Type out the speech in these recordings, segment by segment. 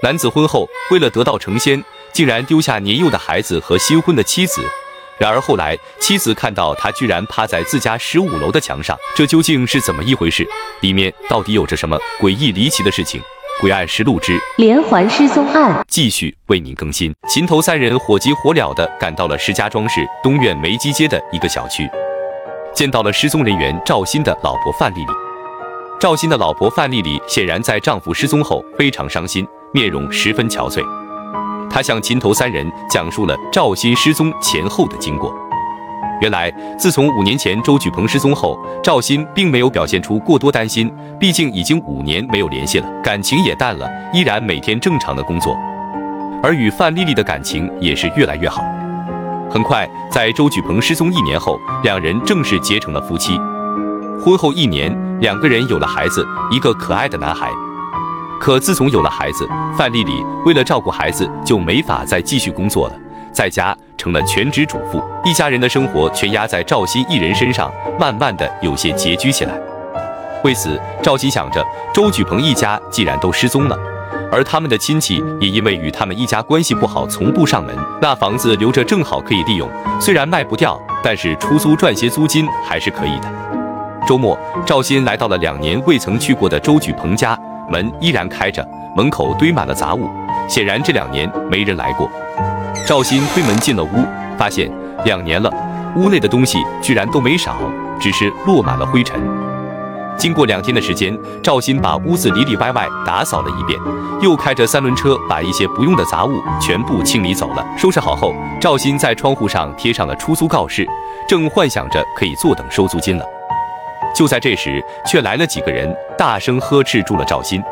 男子婚后为了得道成仙，竟然丢下年幼的孩子和新婚的妻子。然而后来，妻子看到他居然趴在自家十五楼的墙上，这究竟是怎么一回事？里面到底有着什么诡异离奇的事情？《诡案实录之连环失踪案》继续为您更新。秦头三人火急火燎地赶到了石家庄市东苑梅基街的一个小区，见到了失踪人员赵鑫的老婆范丽丽。赵鑫的老婆范丽丽显然在丈夫失踪后非常伤心，面容十分憔悴。他向秦头三人讲述了赵鑫失踪前后的经过。原来，自从五年前周举鹏失踪后，赵鑫并没有表现出过多担心，毕竟已经五年没有联系了，感情也淡了，依然每天正常的工作。而与范丽丽的感情也是越来越好。很快，在周举鹏失踪一年后，两人正式结成了夫妻。婚后一年，两个人有了孩子，一个可爱的男孩。可自从有了孩子，范丽丽为了照顾孩子，就没法再继续工作了。在家成了全职主妇，一家人的生活全压在赵鑫一人身上，慢慢的有些拮据起来。为此，赵鑫想着，周举鹏一家既然都失踪了，而他们的亲戚也因为与他们一家关系不好，从不上门，那房子留着正好可以利用。虽然卖不掉，但是出租赚些租金还是可以的。周末，赵鑫来到了两年未曾去过的周举鹏家，门依然开着，门口堆满了杂物，显然这两年没人来过。赵鑫推门进了屋，发现两年了，屋内的东西居然都没少，只是落满了灰尘。经过两天的时间，赵鑫把屋子里里外外打扫了一遍，又开着三轮车把一些不用的杂物全部清理走了。收拾好后，赵鑫在窗户上贴上了出租告示，正幻想着可以坐等收租金了。就在这时，却来了几个人，大声呵斥住了赵鑫。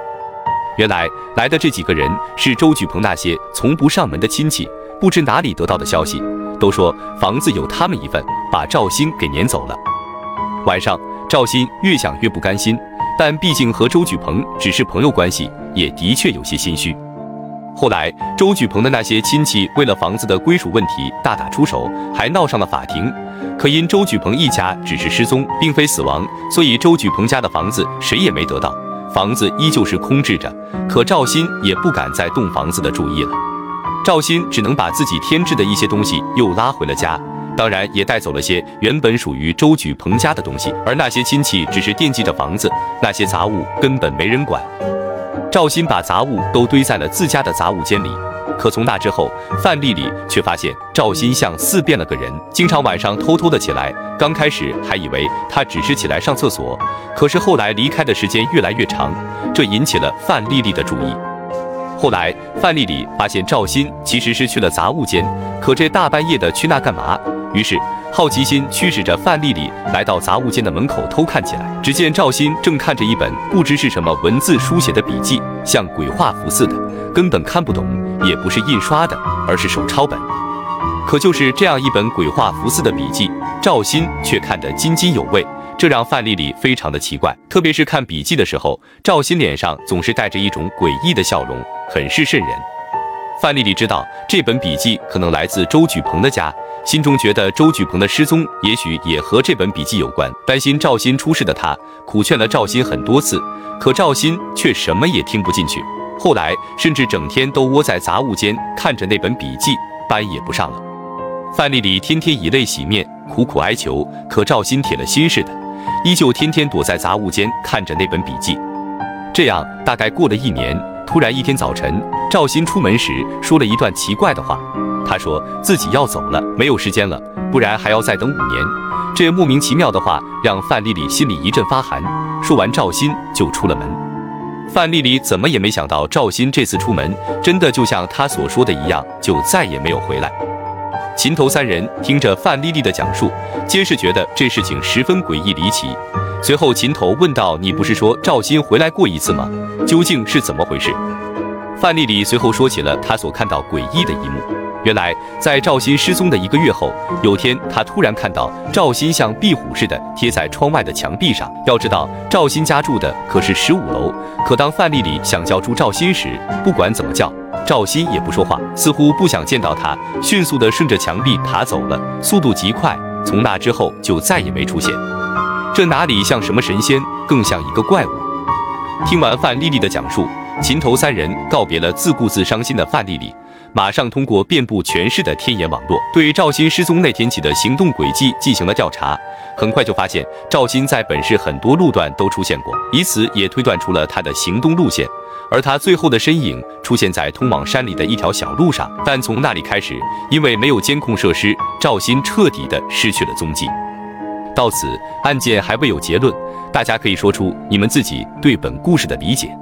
原来来的这几个人是周举鹏那些从不上门的亲戚。不知哪里得到的消息，都说房子有他们一份，把赵鑫给撵走了。晚上，赵鑫越想越不甘心，但毕竟和周举鹏只是朋友关系，也的确有些心虚。后来，周举鹏的那些亲戚为了房子的归属问题大打出手，还闹上了法庭。可因周举鹏一家只是失踪，并非死亡，所以周举鹏家的房子谁也没得到，房子依旧是空置着。可赵鑫也不敢再动房子的主意了。赵鑫只能把自己添置的一些东西又拉回了家，当然也带走了些原本属于周举鹏家的东西。而那些亲戚只是惦记着房子，那些杂物根本没人管。赵鑫把杂物都堆在了自家的杂物间里，可从那之后，范丽丽却发现赵鑫像似变了个人，经常晚上偷偷的起来。刚开始还以为他只是起来上厕所，可是后来离开的时间越来越长，这引起了范丽丽的注意。后来，范丽丽发现赵鑫其实是去了杂物间，可这大半夜的去那干嘛？于是好奇心驱使着范丽丽来到杂物间的门口偷看起来。只见赵鑫正看着一本不知是什么文字书写的笔记，像鬼画符似的，根本看不懂，也不是印刷的，而是手抄本。可就是这样一本鬼画符似的笔记，赵鑫却看得津津有味。这让范丽丽非常的奇怪，特别是看笔记的时候，赵鑫脸上总是带着一种诡异的笑容，很是瘆人。范丽丽知道这本笔记可能来自周举鹏的家，心中觉得周举鹏的失踪也许也和这本笔记有关，担心赵鑫出事的她苦劝了赵鑫很多次，可赵鑫却什么也听不进去。后来甚至整天都窝在杂物间看着那本笔记，班也不上了。范丽丽天天以泪洗面，苦苦哀求，可赵鑫铁了心似的。依旧天天躲在杂物间看着那本笔记，这样大概过了一年，突然一天早晨，赵鑫出门时说了一段奇怪的话。他说自己要走了，没有时间了，不然还要再等五年。这莫名其妙的话让范丽丽心里一阵发寒。说完，赵鑫就出了门。范丽丽怎么也没想到，赵鑫这次出门真的就像他所说的一样，就再也没有回来。秦头三人听着范丽丽的讲述，皆是觉得这事情十分诡异离奇。随后，秦头问道：“你不是说赵鑫回来过一次吗？究竟是怎么回事？”范丽丽随后说起了她所看到诡异的一幕。原来，在赵鑫失踪的一个月后，有天他突然看到赵鑫像壁虎似的贴在窗外的墙壁上。要知道，赵鑫家住的可是十五楼。可当范丽丽想叫住赵鑫时，不管怎么叫。赵鑫也不说话，似乎不想见到他，迅速地顺着墙壁爬走了，速度极快。从那之后就再也没出现。这哪里像什么神仙，更像一个怪物。听完范丽丽的讲述，秦头三人告别了自顾自伤心的范丽丽，马上通过遍布全市的天眼网络，对赵鑫失踪那天起的行动轨迹进行了调查。很快就发现赵鑫在本市很多路段都出现过，以此也推断出了他的行动路线。而他最后的身影出现在通往山里的一条小路上，但从那里开始，因为没有监控设施，赵鑫彻底的失去了踪迹。到此，案件还未有结论，大家可以说出你们自己对本故事的理解。